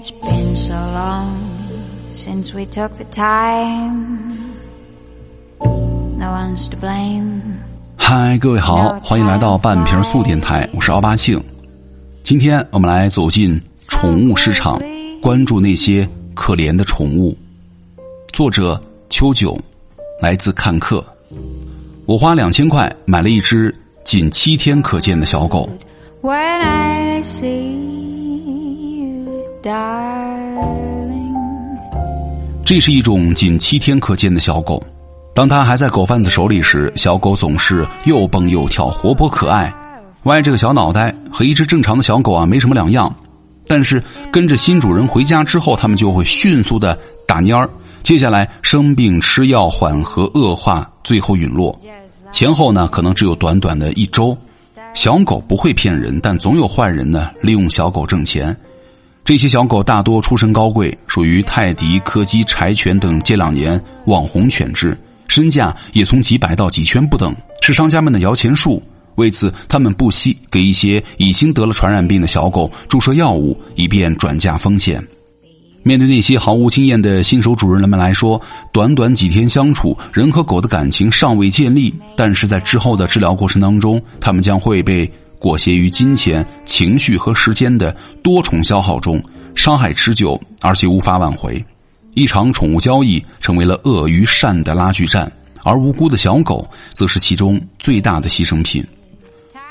It's been so long since we took the time. No one's to blame. 嗨，各位好，欢迎来到半瓶醋电台，我是奥巴庆。今天我们来走进宠物市场，关注那些可怜的宠物。作者秋九，来自看客。我花两千块买了一只仅七天可见的小狗。When I see. 这是一种仅七天可见的小狗。当它还在狗贩子手里时，小狗总是又蹦又跳，活泼可爱。歪着个小脑袋，和一只正常的小狗啊没什么两样。但是跟着新主人回家之后，它们就会迅速的打蔫儿，接下来生病吃药缓和恶化，最后陨落。前后呢可能只有短短的一周。小狗不会骗人，但总有坏人呢利用小狗挣钱。这些小狗大多出身高贵，属于泰迪、柯基、柴犬等这两年网红犬只，身价也从几百到几千不等，是商家们的摇钱树。为此，他们不惜给一些已经得了传染病的小狗注射药物，以便转嫁风险。面对那些毫无经验的新手主人们来说，短短几天相处，人和狗的感情尚未建立，但是在之后的治疗过程当中，他们将会被裹挟于金钱、情绪和时间的多重消耗中，伤害持久，而且无法挽回。一场宠物交易成为了恶与善的拉锯战，而无辜的小狗则是其中最大的牺牲品。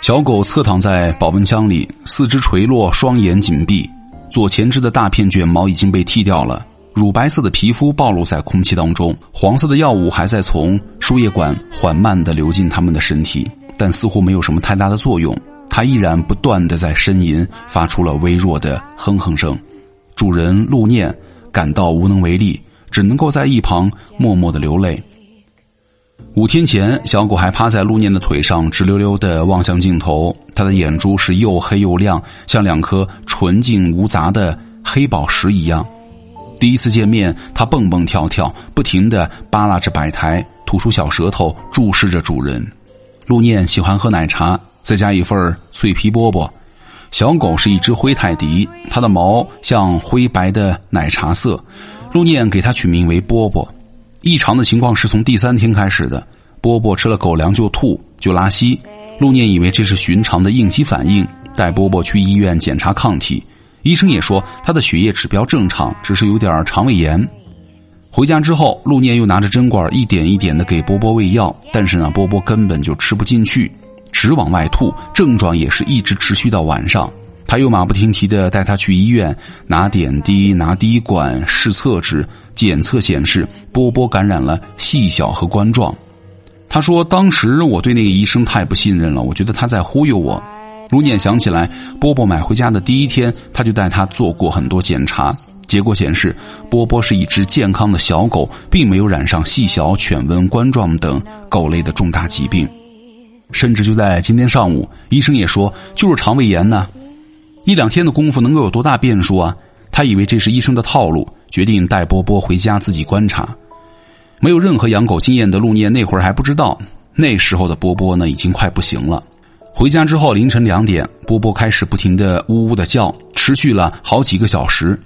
小狗侧躺在保温箱里，四肢垂落，双眼紧闭。左前肢的大片卷毛已经被剃掉了，乳白色的皮肤暴露在空气当中，黄色的药物还在从输液管缓慢地流进他们的身体，但似乎没有什么太大的作用。它依然不断地在呻吟，发出了微弱的哼哼声。主人陆念感到无能为力，只能够在一旁默默地流泪。五天前，小狗还趴在陆念的腿上，直溜溜地望向镜头。它的眼珠是又黑又亮，像两颗纯净无杂的黑宝石一样。第一次见面，它蹦蹦跳跳，不停地扒拉着摆台，吐出小舌头注视着主人。陆念喜欢喝奶茶，再加一份脆皮饽饽。小狗是一只灰泰迪，它的毛像灰白的奶茶色。陆念给它取名为波波。异常的情况是从第三天开始的，波波吃了狗粮就吐就拉稀，陆念以为这是寻常的应激反应，带波波去医院检查抗体，医生也说他的血液指标正常，只是有点肠胃炎。回家之后，陆念又拿着针管一点一点的给波波喂药，但是呢，波波根本就吃不进去，直往外吐，症状也是一直持续到晚上。他又马不停蹄的带他去医院拿点滴、拿滴管、试测纸，检测显示波波感染了细小和冠状。他说：“当时我对那个医生太不信任了，我觉得他在忽悠我。”卢念想起来，波波买回家的第一天，他就带他做过很多检查，结果显示波波是一只健康的小狗，并没有染上细小犬瘟、冠状等狗类的重大疾病。甚至就在今天上午，医生也说就是肠胃炎呢。一两天的功夫能够有多大变数啊？他以为这是医生的套路，决定带波波回家自己观察。没有任何养狗经验的陆念那会儿还不知道，那时候的波波呢已经快不行了。回家之后凌晨两点，波波开始不停的呜呜的叫，持续了好几个小时。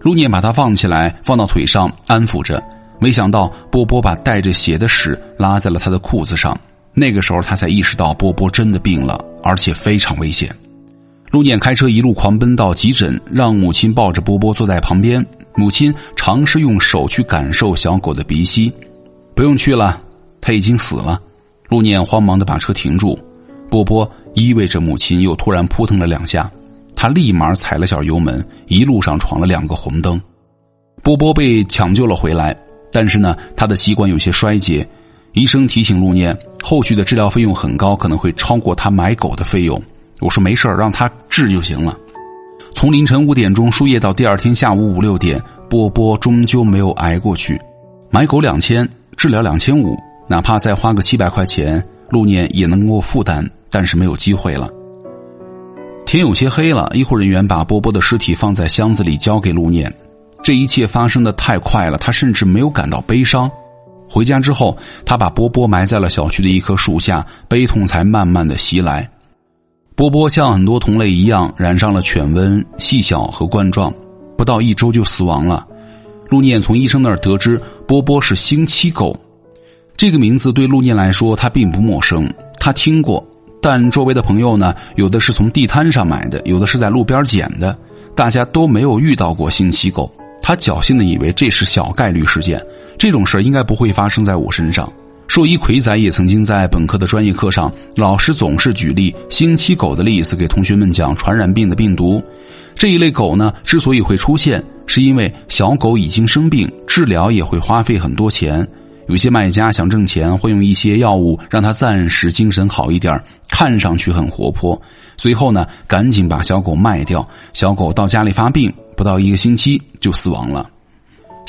陆念把它放起来，放到腿上安抚着。没想到波波把带着血的屎拉在了他的裤子上。那个时候他才意识到波波真的病了，而且非常危险。陆念开车一路狂奔到急诊，让母亲抱着波波坐在旁边。母亲尝试用手去感受小狗的鼻息，不用去了，它已经死了。陆念慌忙的把车停住，波波依偎着母亲，又突然扑腾了两下，他立马踩了下油门，一路上闯了两个红灯。波波被抢救了回来，但是呢，他的器官有些衰竭。医生提醒陆念，后续的治疗费用很高，可能会超过他买狗的费用。我说没事让他治就行了。从凌晨五点钟输液到第二天下午五六点，波波终究没有挨过去。买狗两千，治疗两千五，哪怕再花个七百块钱，陆念也能够负担，但是没有机会了。天有些黑了，医护人员把波波的尸体放在箱子里交给陆念。这一切发生的太快了，他甚至没有感到悲伤。回家之后，他把波波埋在了小区的一棵树下，悲痛才慢慢的袭来。波波像很多同类一样染上了犬瘟、细小和冠状。不到一周就死亡了。陆念从医生那儿得知波波是星期狗，这个名字对陆念来说他并不陌生，他听过，但周围的朋友呢，有的是从地摊上买的，有的是在路边捡的，大家都没有遇到过星期狗。他侥幸的以为这是小概率事件，这种事应该不会发生在我身上。兽医魁仔也曾经在本科的专业课上，老师总是举例星期狗的例子给同学们讲传染病的病毒。这一类狗呢，之所以会出现，是因为小狗已经生病，治疗也会花费很多钱。有些卖家想挣钱，会用一些药物让它暂时精神好一点，看上去很活泼。随后呢，赶紧把小狗卖掉。小狗到家里发病，不到一个星期就死亡了。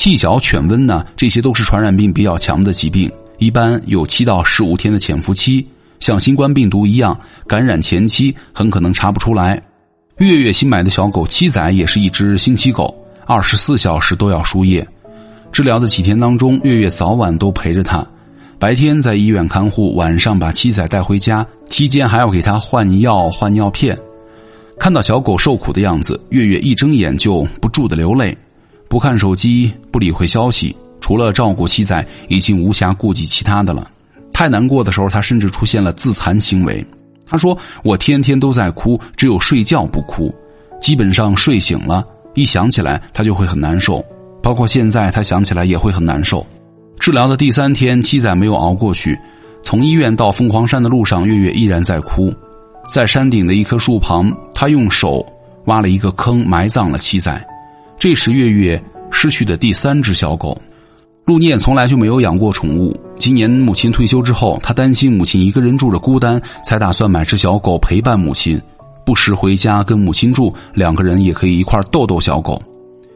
细小犬瘟呢，这些都是传染病比较强的疾病。一般有七到十五天的潜伏期，像新冠病毒一样，感染前期很可能查不出来。月月新买的小狗七仔也是一只星期狗，二十四小时都要输液。治疗的几天当中，月月早晚都陪着他，白天在医院看护，晚上把七仔带回家，期间还要给他换药、换尿片。看到小狗受苦的样子，月月一睁眼就不住的流泪，不看手机，不理会消息。除了照顾七仔，已经无暇顾及其他的了。太难过的时候，他甚至出现了自残行为。他说：“我天天都在哭，只有睡觉不哭。基本上睡醒了，一想起来他就会很难受。包括现在，他想起来也会很难受。”治疗的第三天，七仔没有熬过去。从医院到凤凰山的路上，月月依然在哭。在山顶的一棵树旁，他用手挖了一个坑，埋葬了七仔。这时，月月失去的第三只小狗。陆念从来就没有养过宠物。今年母亲退休之后，他担心母亲一个人住着孤单，才打算买只小狗陪伴母亲，不时回家跟母亲住，两个人也可以一块逗逗小狗。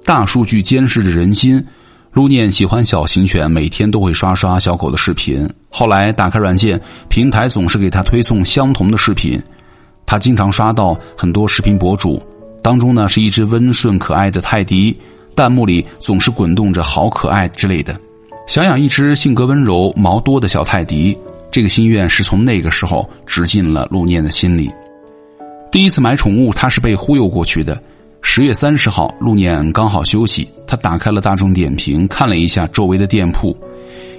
大数据监视着人心，陆念喜欢小型犬，每天都会刷刷小狗的视频。后来打开软件，平台总是给他推送相同的视频，他经常刷到很多视频博主，当中呢是一只温顺可爱的泰迪，弹幕里总是滚动着“好可爱”之类的。想养一只性格温柔、毛多的小泰迪，这个心愿是从那个时候植进了陆念的心里。第一次买宠物，他是被忽悠过去的。十月三十号，陆念刚好休息，他打开了大众点评，看了一下周围的店铺，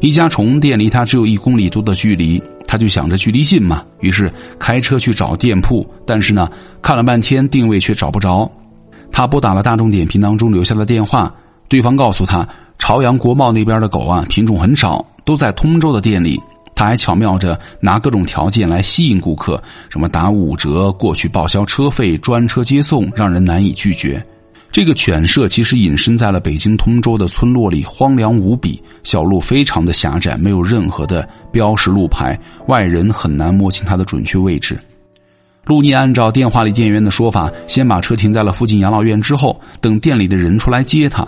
一家宠物店离他只有一公里多的距离，他就想着距离近嘛，于是开车去找店铺，但是呢，看了半天定位却找不着。他拨打了大众点评当中留下的电话，对方告诉他。朝阳国贸那边的狗啊，品种很少，都在通州的店里。他还巧妙着拿各种条件来吸引顾客，什么打五折、过去报销车费、专车接送，让人难以拒绝。这个犬舍其实隐身在了北京通州的村落里，荒凉无比，小路非常的狭窄，没有任何的标识路牌，外人很难摸清它的准确位置。陆念按照电话里店员的说法，先把车停在了附近养老院，之后等店里的人出来接他。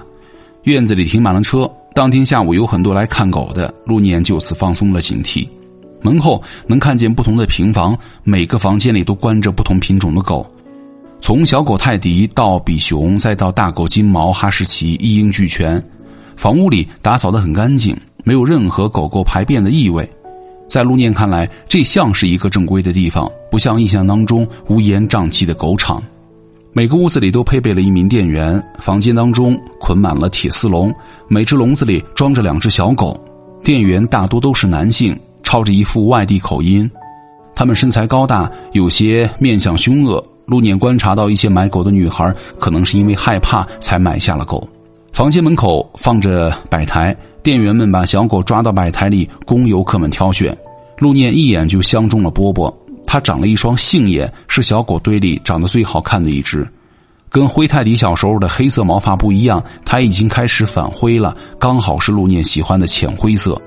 院子里停满了车，当天下午有很多来看狗的。陆念就此放松了警惕。门后能看见不同的平房，每个房间里都关着不同品种的狗，从小狗泰迪到比熊，再到大狗金毛、哈士奇，一应俱全。房屋里打扫得很干净，没有任何狗狗排便的异味。在陆念看来，这像是一个正规的地方，不像印象当中乌烟瘴气的狗场。每个屋子里都配备了一名店员，房间当中捆满了铁丝笼，每只笼子里装着两只小狗。店员大多都是男性，操着一副外地口音，他们身材高大，有些面相凶恶。陆念观察到一些买狗的女孩，可能是因为害怕才买下了狗。房间门口放着摆台，店员们把小狗抓到摆台里供游客们挑选。陆念一眼就相中了波波。它长了一双杏眼，是小狗堆里长得最好看的一只。跟灰泰迪小时候的黑色毛发不一样，它已经开始反灰了，刚好是陆念喜欢的浅灰色。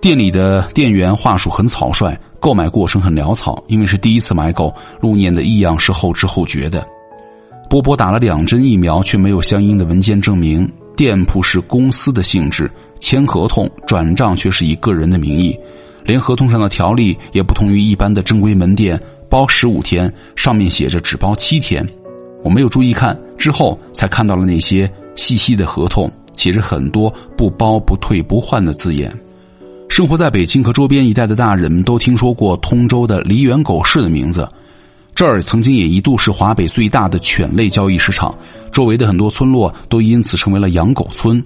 店里的店员话术很草率，购买过程很潦草。因为是第一次买狗，陆念的异样是后知后觉的。波波打了两针疫苗，却没有相应的文件证明。店铺是公司的性质，签合同转账却是以个人的名义。连合同上的条例也不同于一般的正规门店，包十五天，上面写着只包七天。我没有注意看，之后才看到了那些细细的合同，写着很多不包、不退、不换的字眼。生活在北京和周边一带的大人们都听说过通州的梨园狗市的名字，这儿曾经也一度是华北最大的犬类交易市场，周围的很多村落都因此成为了养狗村。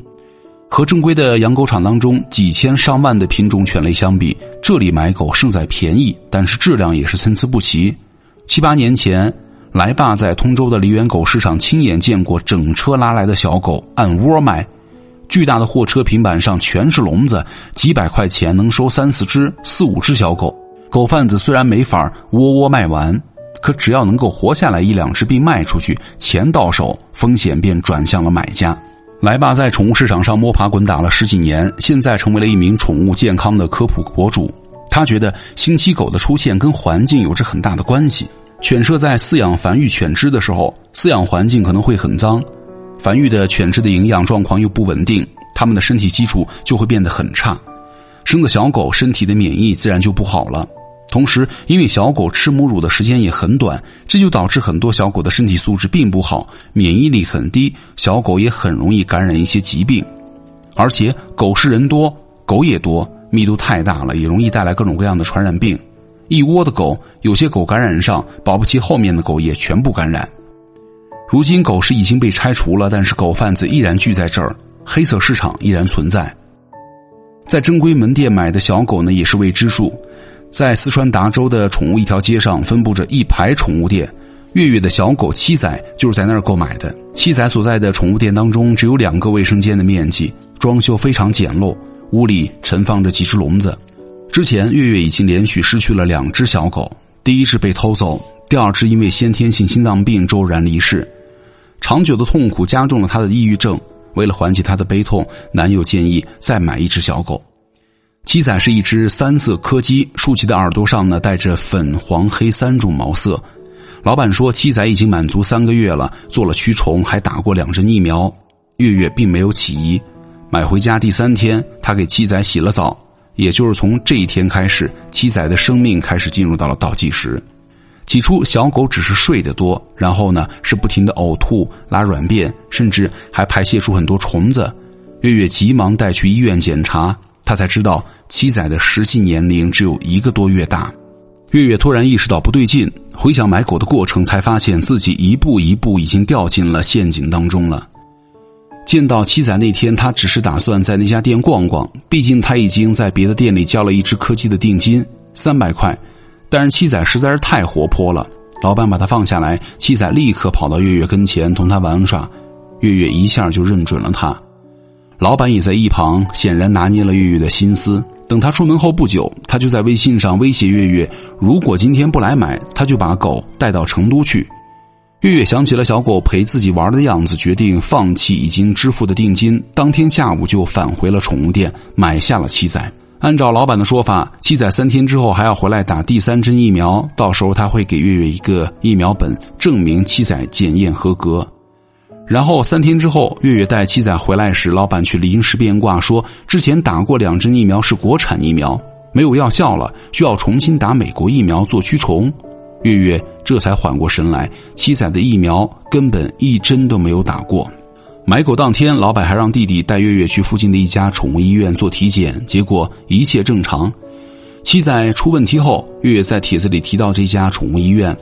和正规的养狗场当中几千上万的品种犬类相比，这里买狗胜在便宜，但是质量也是参差不齐。七八年前，来爸在通州的梨园狗市场亲眼见过整车拉来的小狗按窝卖，巨大的货车平板上全是笼子，几百块钱能收三四只、四五只小狗。狗贩子虽然没法窝窝卖完，可只要能够活下来一两只并卖出去，钱到手，风险便转向了买家。来爸在宠物市场上摸爬滚打了十几年，现在成为了一名宠物健康的科普博主。他觉得星期狗的出现跟环境有着很大的关系。犬舍在饲养繁育犬只的时候，饲养环境可能会很脏，繁育的犬只的营养状况又不稳定，它们的身体基础就会变得很差，生的小狗身体的免疫自然就不好了。同时，因为小狗吃母乳的时间也很短，这就导致很多小狗的身体素质并不好，免疫力很低，小狗也很容易感染一些疾病。而且，狗是人多，狗也多，密度太大了，也容易带来各种各样的传染病。一窝的狗，有些狗感染上，保不齐后面的狗也全部感染。如今，狗市已经被拆除了，但是狗贩子依然聚在这儿，黑色市场依然存在。在正规门店买的小狗呢，也是未知数。在四川达州的宠物一条街上，分布着一排宠物店。月月的小狗七仔就是在那儿购买的。七仔所在的宠物店当中，只有两个卫生间的面积，装修非常简陋，屋里陈放着几只笼子。之前月月已经连续失去了两只小狗，第一只被偷走，第二只因为先天性心脏病骤然离世。长久的痛苦加重了他的抑郁症。为了缓解他的悲痛，男友建议再买一只小狗。七仔是一只三色柯基，竖起的耳朵上呢带着粉、黄、黑三种毛色。老板说七仔已经满足三个月了，做了驱虫，还打过两针疫苗。月月并没有起疑。买回家第三天，他给七仔洗了澡，也就是从这一天开始，七仔的生命开始进入到了倒计时。起初，小狗只是睡得多，然后呢是不停的呕吐、拉软便，甚至还排泄出很多虫子。月月急忙带去医院检查。他才知道七仔的实际年龄只有一个多月大，月月突然意识到不对劲，回想买狗的过程，才发现自己一步一步已经掉进了陷阱当中了。见到七仔那天，他只是打算在那家店逛逛，毕竟他已经在别的店里交了一只柯基的定金三百块，但是七仔实在是太活泼了，老板把他放下来，七仔立刻跑到月月跟前同他玩耍，月月一下就认准了他。老板也在一旁，显然拿捏了月月的心思。等他出门后不久，他就在微信上威胁月月：如果今天不来买，他就把狗带到成都去。月月想起了小狗陪自己玩的样子，决定放弃已经支付的定金。当天下午就返回了宠物店，买下了七仔。按照老板的说法，七仔三天之后还要回来打第三针疫苗，到时候他会给月月一个疫苗本，证明七仔检验合格。然后三天之后，月月带七仔回来时，老板却临时变卦，说之前打过两针疫苗是国产疫苗，没有药效了，需要重新打美国疫苗做驱虫。月月这才缓过神来，七仔的疫苗根本一针都没有打过。买狗当天，老板还让弟弟带月月去附近的一家宠物医院做体检，结果一切正常。七仔出问题后，月月在帖子里提到这家宠物医院，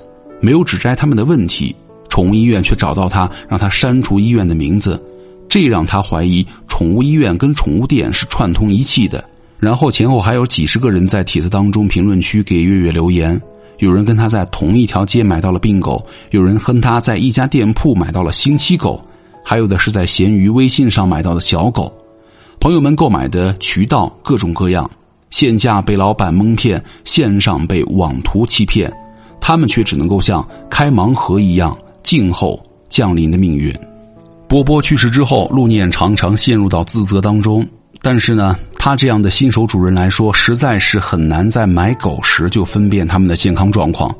没有指摘他们的问题。宠物医院却找到他，让他删除医院的名字，这让他怀疑宠物医院跟宠物店是串通一气的。然后前后还有几十个人在帖子当中评论区给月月留言，有人跟他在同一条街买到了病狗，有人跟他在一家店铺买到了星期狗，还有的是在闲鱼、微信上买到的小狗。朋友们购买的渠道各种各样，线下被老板蒙骗，线上被网图欺骗，他们却只能够像开盲盒一样。静候降临的命运。波波去世之后，陆念常常陷入到自责当中。但是呢，他这样的新手主人来说，实在是很难在买狗时就分辨他们的健康状况。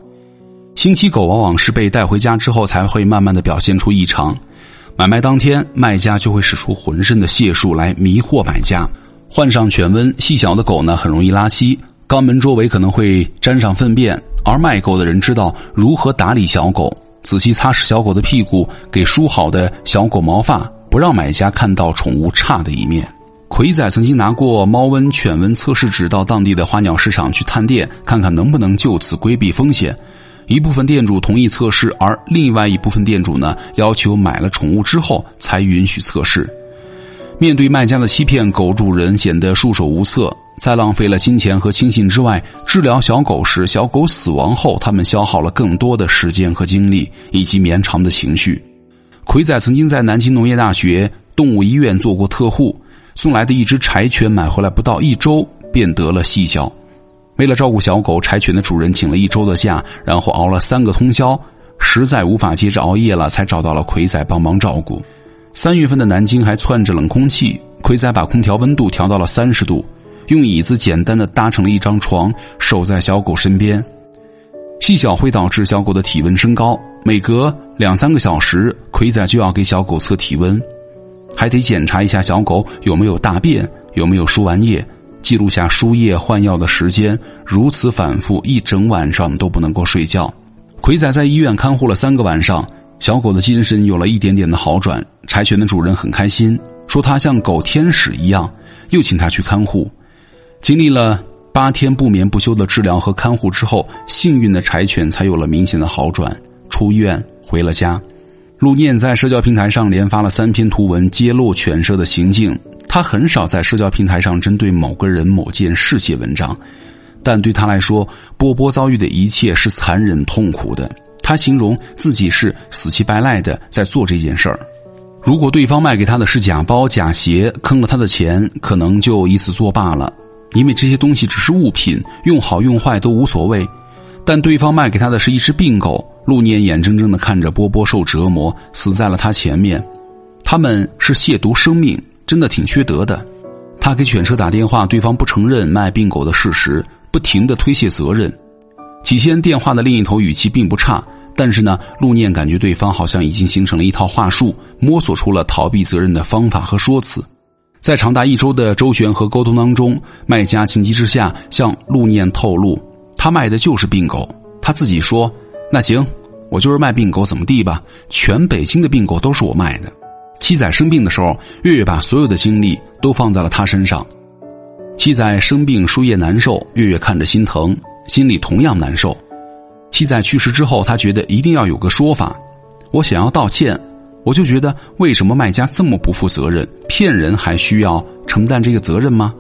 星期狗往往是被带回家之后，才会慢慢的表现出异常。买卖当天，卖家就会使出浑身的解数来迷惑买家。患上犬瘟，细小的狗呢，很容易拉稀，肛门周围可能会沾上粪便，而卖狗的人知道如何打理小狗。仔细擦拭小狗的屁股，给梳好的小狗毛发，不让买家看到宠物差的一面。魁仔曾经拿过猫瘟、犬瘟测试纸到当地的花鸟市场去探店，看看能不能就此规避风险。一部分店主同意测试，而另外一部分店主呢，要求买了宠物之后才允许测试。面对卖家的欺骗，狗主人显得束手无策。在浪费了金钱和亲信之外，治疗小狗时，小狗死亡后，他们消耗了更多的时间和精力，以及绵长的情绪。奎仔曾经在南京农业大学动物医院做过特护，送来的一只柴犬买回来不到一周便得了细小。为了照顾小狗，柴犬的主人请了一周的假，然后熬了三个通宵，实在无法接着熬夜了，才找到了奎仔帮忙照顾。三月份的南京还窜着冷空气，奎仔把空调温度调到了三十度，用椅子简单的搭成了一张床，守在小狗身边。细小会导致小狗的体温升高，每隔两三个小时，奎仔就要给小狗测体温，还得检查一下小狗有没有大便，有没有输完液。记录下输液换药的时间，如此反复，一整晚上都不能够睡觉。奎仔在医院看护了三个晚上，小狗的精神有了一点点的好转。柴犬的主人很开心，说它像狗天使一样，又请他去看护。经历了八天不眠不休的治疗和看护之后，幸运的柴犬才有了明显的好转，出院回了家。陆念在社交平台上连发了三篇图文，揭露犬舍的行径。他很少在社交平台上针对某个人、某件事写文章，但对他来说，波波遭遇的一切是残忍痛苦的。他形容自己是死乞白赖的在做这件事儿。如果对方卖给他的是假包、假鞋，坑了他的钱，可能就以此作罢了，因为这些东西只是物品，用好用坏都无所谓。但对方卖给他的是一只病狗，陆念眼睁睁的看着波波受折磨，死在了他前面。他们是亵渎生命。真的挺缺德的，他给犬舍打电话，对方不承认卖病狗的事实，不停的推卸责任。起先电话的另一头语气并不差，但是呢，陆念感觉对方好像已经形成了一套话术，摸索出了逃避责任的方法和说辞。在长达一周的周旋和沟通当中，卖家情急之下向陆念透露，他卖的就是病狗。他自己说：“那行，我就是卖病狗，怎么地吧？全北京的病狗都是我卖的。”七仔生病的时候，月月把所有的精力都放在了他身上。七仔生病输液难受，月月看着心疼，心里同样难受。七仔去世之后，他觉得一定要有个说法。我想要道歉，我就觉得为什么卖家这么不负责任，骗人还需要承担这个责任吗？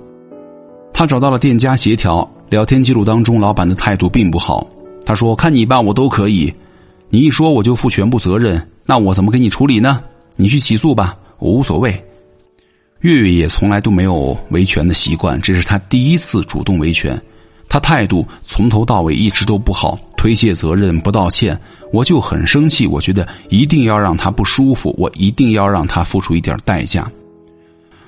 他找到了店家协调，聊天记录当中，老板的态度并不好。他说：“看你吧，我都可以，你一说我就负全部责任，那我怎么给你处理呢？”你去起诉吧，我无所谓。月月也从来都没有维权的习惯，这是他第一次主动维权。他态度从头到尾一直都不好，推卸责任，不道歉，我就很生气。我觉得一定要让他不舒服，我一定要让他付出一点代价。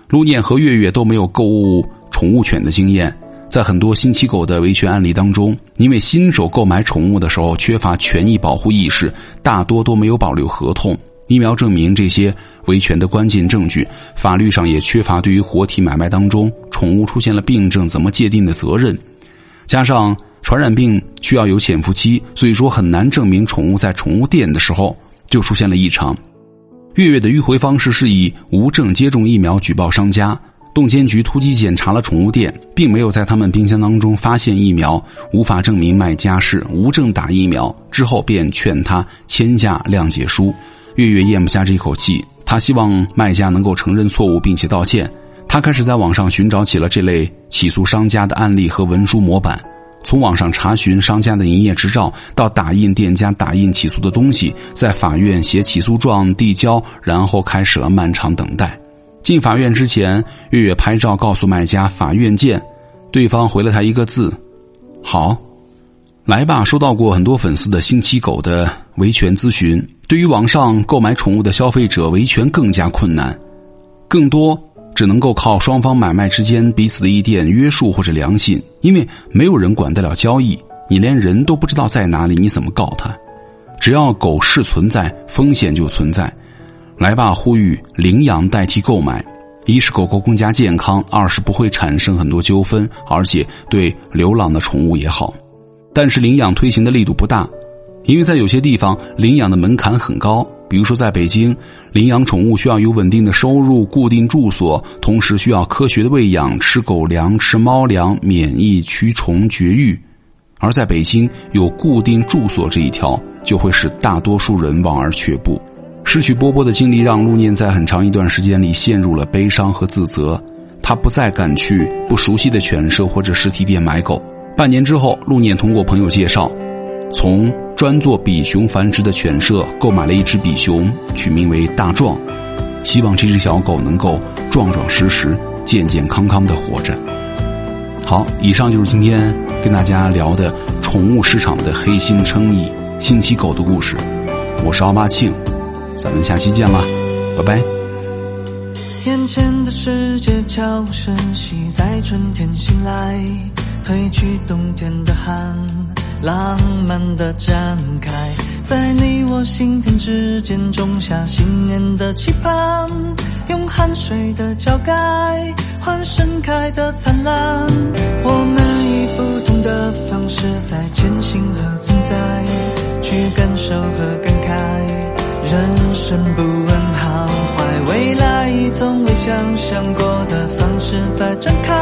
陆念和月月都没有购物宠物犬的经验，在很多新起狗的维权案例当中，因为新手购买宠物的时候缺乏权益保护意识，大多都没有保留合同。疫苗证明这些维权的关键证据，法律上也缺乏对于活体买卖当中宠物出现了病症怎么界定的责任，加上传染病需要有潜伏期，所以说很难证明宠物在宠物店的时候就出现了异常。月月的迂回方式是以无证接种疫苗举报商家，动监局突击检查了宠物店，并没有在他们冰箱当中发现疫苗，无法证明卖家是无证打疫苗，之后便劝他签下谅解书。月月咽不下这一口气，他希望卖家能够承认错误并且道歉。他开始在网上寻找起了这类起诉商家的案例和文书模板，从网上查询商家的营业执照，到打印店家打印起诉的东西，在法院写起诉状递交，然后开始了漫长等待。进法院之前，月月拍照告诉卖家“法院见”，对方回了他一个字：“好。”来吧，收到过很多粉丝的星期狗的维权咨询。对于网上购买宠物的消费者，维权更加困难，更多只能够靠双方买卖之间彼此的一点约束或者良心，因为没有人管得了交易，你连人都不知道在哪里，你怎么告他？只要狗是存在，风险就存在。来吧，呼吁领养代替购买，一是狗狗更加健康，二是不会产生很多纠纷，而且对流浪的宠物也好。但是领养推行的力度不大。因为在有些地方领养的门槛很高，比如说在北京，领养宠物需要有稳定的收入、固定住所，同时需要科学的喂养、吃狗粮、吃猫粮、免疫驱虫绝育。而在北京有固定住所这一条，就会使大多数人望而却步。失去波波的经历，让陆念在很长一段时间里陷入了悲伤和自责。他不再敢去不熟悉的犬舍或者实体店买狗。半年之后，陆念通过朋友介绍，从专做比熊繁殖的犬舍购买了一只比熊，取名为大壮，希望这只小狗能够壮壮实实、健健康康的活着。好，以上就是今天跟大家聊的宠物市场的黑心生意、星期狗的故事。我是奥巴庆。咱们下期见啦，拜拜。眼前的世界悄无声息，在春天醒来，褪去冬天的寒，浪漫的展开，在你我心田之间种下新年的期盼，用汗水的浇盖换盛开的灿烂。我们以不同的方式在前行和存在，去感受和感。不问好坏，未来从未想象过的方式在展开，